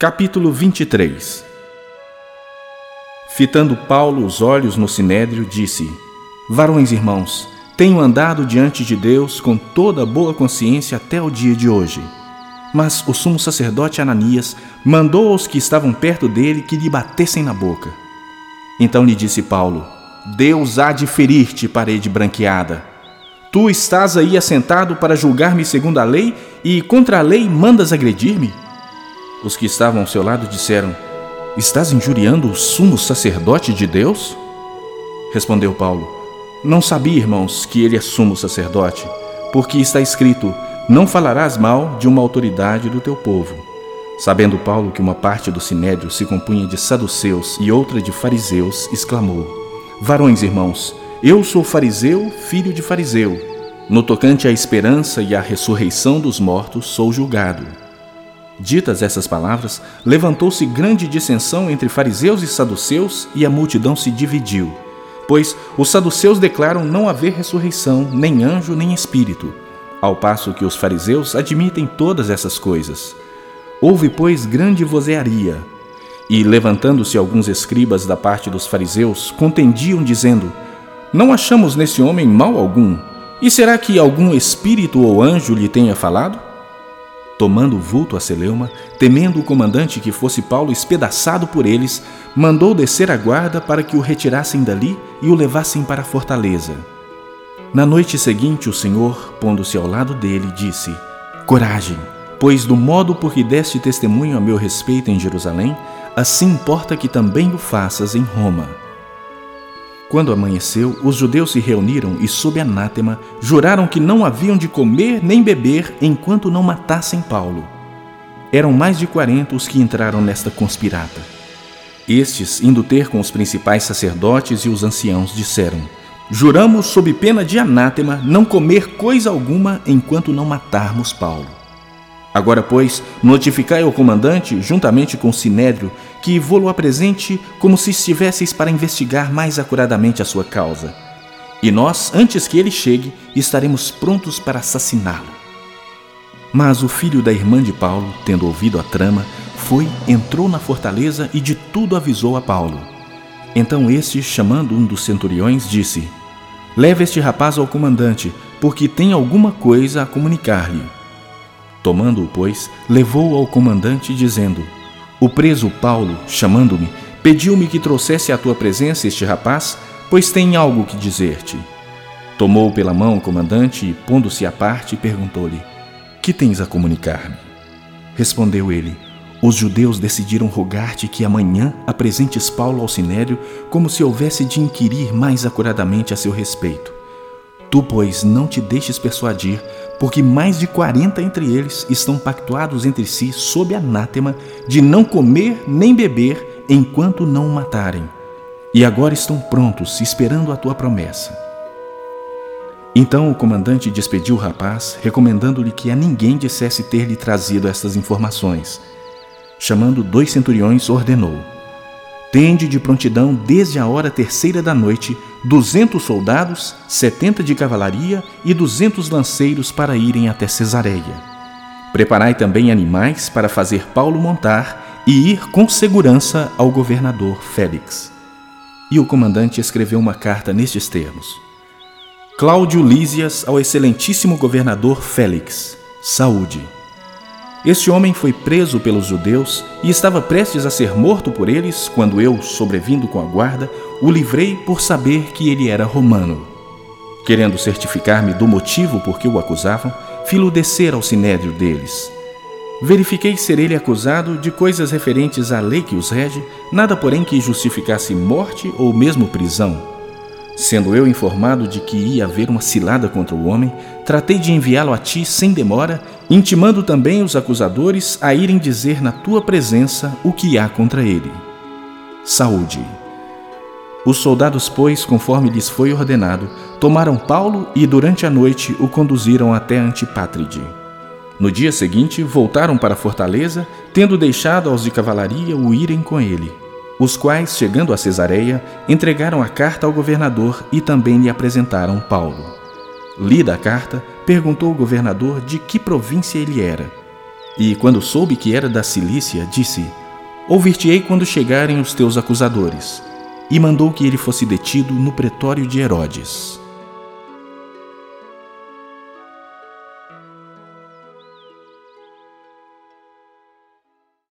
Capítulo 23 Fitando Paulo os olhos no sinédrio, disse: Varões irmãos, tenho andado diante de Deus com toda boa consciência até o dia de hoje. Mas o sumo sacerdote Ananias mandou aos que estavam perto dele que lhe batessem na boca. Então lhe disse Paulo: Deus há de ferir-te, parede branqueada. Tu estás aí assentado para julgar-me segundo a lei e contra a lei mandas agredir-me? Os que estavam ao seu lado disseram: Estás injuriando o sumo sacerdote de Deus? Respondeu Paulo: Não sabia, irmãos, que ele é sumo sacerdote, porque está escrito: Não falarás mal de uma autoridade do teu povo. Sabendo Paulo que uma parte do sinédrio se compunha de saduceus e outra de fariseus, exclamou: Varões irmãos, eu sou fariseu, filho de fariseu. No tocante à esperança e à ressurreição dos mortos, sou julgado. Ditas essas palavras, levantou-se grande dissensão entre fariseus e saduceus, e a multidão se dividiu. Pois os saduceus declaram não haver ressurreição, nem anjo, nem espírito, ao passo que os fariseus admitem todas essas coisas. Houve, pois, grande vozearia. E, levantando-se alguns escribas da parte dos fariseus, contendiam, dizendo: Não achamos nesse homem mal algum. E será que algum espírito ou anjo lhe tenha falado? Tomando o vulto a Celeuma, temendo o comandante que fosse Paulo espedaçado por eles, mandou descer a guarda para que o retirassem dali e o levassem para a fortaleza. Na noite seguinte, o Senhor, pondo-se ao lado dele, disse: Coragem, pois do modo por que deste testemunho a meu respeito em Jerusalém, assim importa que também o faças em Roma. Quando amanheceu, os judeus se reuniram e, sob anátema, juraram que não haviam de comer nem beber enquanto não matassem Paulo. Eram mais de quarenta os que entraram nesta conspirata. Estes, indo ter com os principais sacerdotes e os anciãos, disseram: Juramos, sob pena de anátema, não comer coisa alguma enquanto não matarmos Paulo. Agora, pois, notificai ao comandante, juntamente com o sinédrio, que vou-lo apresente como se estivesseis para investigar mais acuradamente a sua causa. E nós, antes que ele chegue, estaremos prontos para assassiná-lo. Mas o filho da irmã de Paulo, tendo ouvido a trama, foi, entrou na fortaleza e de tudo avisou a Paulo. Então este, chamando um dos centuriões, disse: Leve este rapaz ao comandante, porque tem alguma coisa a comunicar-lhe. Tomando-o, pois, levou-o ao comandante, dizendo: O preso Paulo, chamando-me, pediu-me que trouxesse à tua presença este rapaz, pois tem algo que dizer-te. Tomou pela mão o comandante e, pondo-se à parte, perguntou-lhe: Que tens a comunicar-me? Respondeu ele: Os judeus decidiram rogar-te que amanhã apresentes Paulo ao sinédrio, como se houvesse de inquirir mais acuradamente a seu respeito. Tu, pois, não te deixes persuadir, porque mais de quarenta entre eles estão pactuados entre si sob anátema de não comer nem beber enquanto não o matarem. E agora estão prontos, esperando a tua promessa. Então o comandante despediu o rapaz, recomendando-lhe que a ninguém dissesse ter-lhe trazido estas informações. Chamando dois centuriões, ordenou: Tende de prontidão desde a hora terceira da noite duzentos soldados, setenta de cavalaria e duzentos lanceiros para irem até Cesareia. Preparai também animais para fazer Paulo montar e ir com segurança ao governador Félix. E o comandante escreveu uma carta nestes termos: Cláudio Lísias ao excelentíssimo governador Félix. Saúde. Este homem foi preso pelos judeus e estava prestes a ser morto por eles quando eu, sobrevindo com a guarda, o livrei por saber que ele era romano. Querendo certificar-me do motivo por que o acusavam, filo descer ao sinédrio deles. Verifiquei ser ele acusado de coisas referentes à lei que os rege, nada porém que justificasse morte ou mesmo prisão Sendo eu informado de que ia haver uma cilada contra o homem, tratei de enviá-lo a ti sem demora, intimando também os acusadores a irem dizer na tua presença o que há contra ele. Saúde. Os soldados, pois, conforme lhes foi ordenado, tomaram Paulo e durante a noite o conduziram até Antipátride. No dia seguinte, voltaram para a fortaleza, tendo deixado aos de cavalaria o irem com ele os quais, chegando a Cesareia, entregaram a carta ao governador e também lhe apresentaram Paulo. Lida a carta, perguntou o governador de que província ele era. E quando soube que era da Cilícia, disse: Ouvir-te-ei quando chegarem os teus acusadores. E mandou que ele fosse detido no pretório de Herodes.